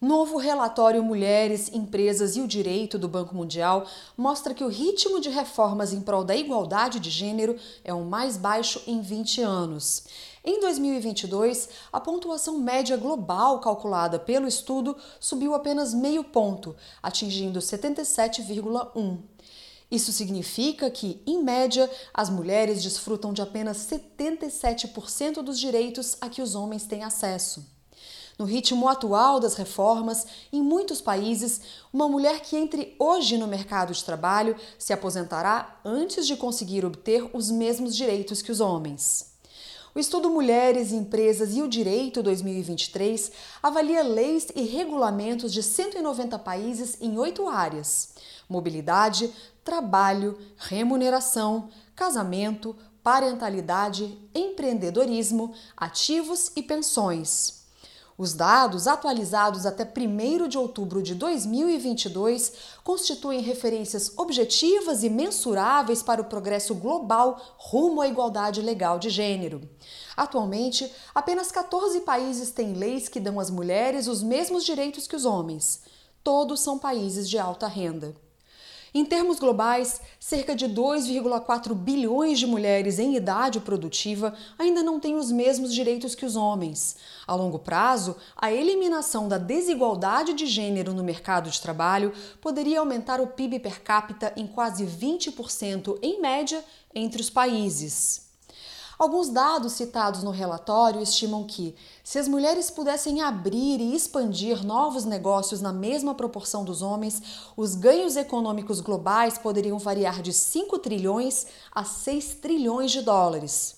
Novo relatório Mulheres, Empresas e o Direito do Banco Mundial mostra que o ritmo de reformas em prol da igualdade de gênero é o mais baixo em 20 anos. Em 2022, a pontuação média global calculada pelo estudo subiu apenas meio ponto, atingindo 77,1. Isso significa que, em média, as mulheres desfrutam de apenas 77% dos direitos a que os homens têm acesso. No ritmo atual das reformas, em muitos países, uma mulher que entre hoje no mercado de trabalho se aposentará antes de conseguir obter os mesmos direitos que os homens. O estudo Mulheres, Empresas e o Direito 2023 avalia leis e regulamentos de 190 países em oito áreas: mobilidade, trabalho, remuneração, casamento, parentalidade, empreendedorismo, ativos e pensões. Os dados, atualizados até 1 de outubro de 2022, constituem referências objetivas e mensuráveis para o progresso global rumo à igualdade legal de gênero. Atualmente, apenas 14 países têm leis que dão às mulheres os mesmos direitos que os homens. Todos são países de alta renda. Em termos globais, cerca de 2,4 bilhões de mulheres em idade produtiva ainda não têm os mesmos direitos que os homens. A longo prazo, a eliminação da desigualdade de gênero no mercado de trabalho poderia aumentar o PIB per capita em quase 20% em média entre os países. Alguns dados citados no relatório estimam que, se as mulheres pudessem abrir e expandir novos negócios na mesma proporção dos homens, os ganhos econômicos globais poderiam variar de 5 trilhões a 6 trilhões de dólares.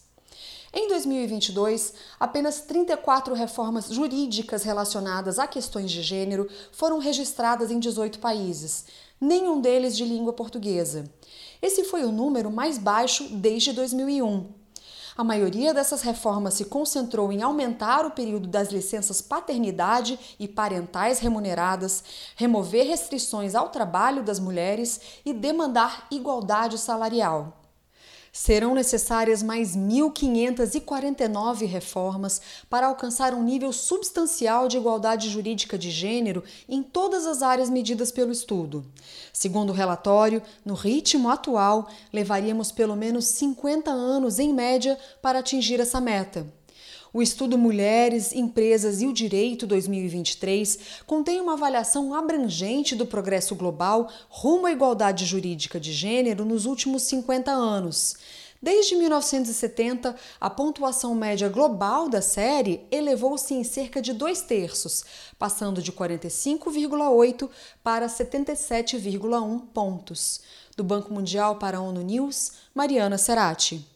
Em 2022, apenas 34 reformas jurídicas relacionadas a questões de gênero foram registradas em 18 países, nenhum deles de língua portuguesa. Esse foi o número mais baixo desde 2001. A maioria dessas reformas se concentrou em aumentar o período das licenças paternidade e parentais remuneradas, remover restrições ao trabalho das mulheres e demandar igualdade salarial. Serão necessárias mais 1.549 reformas para alcançar um nível substancial de igualdade jurídica de gênero em todas as áreas medidas pelo estudo. Segundo o relatório, no ritmo atual, levaríamos pelo menos 50 anos em média para atingir essa meta. O estudo Mulheres, Empresas e o Direito 2023 contém uma avaliação abrangente do progresso global rumo à igualdade jurídica de gênero nos últimos 50 anos. Desde 1970, a pontuação média global da série elevou-se em cerca de dois terços, passando de 45,8 para 77,1 pontos. Do Banco Mundial para a ONU News, Mariana Serati.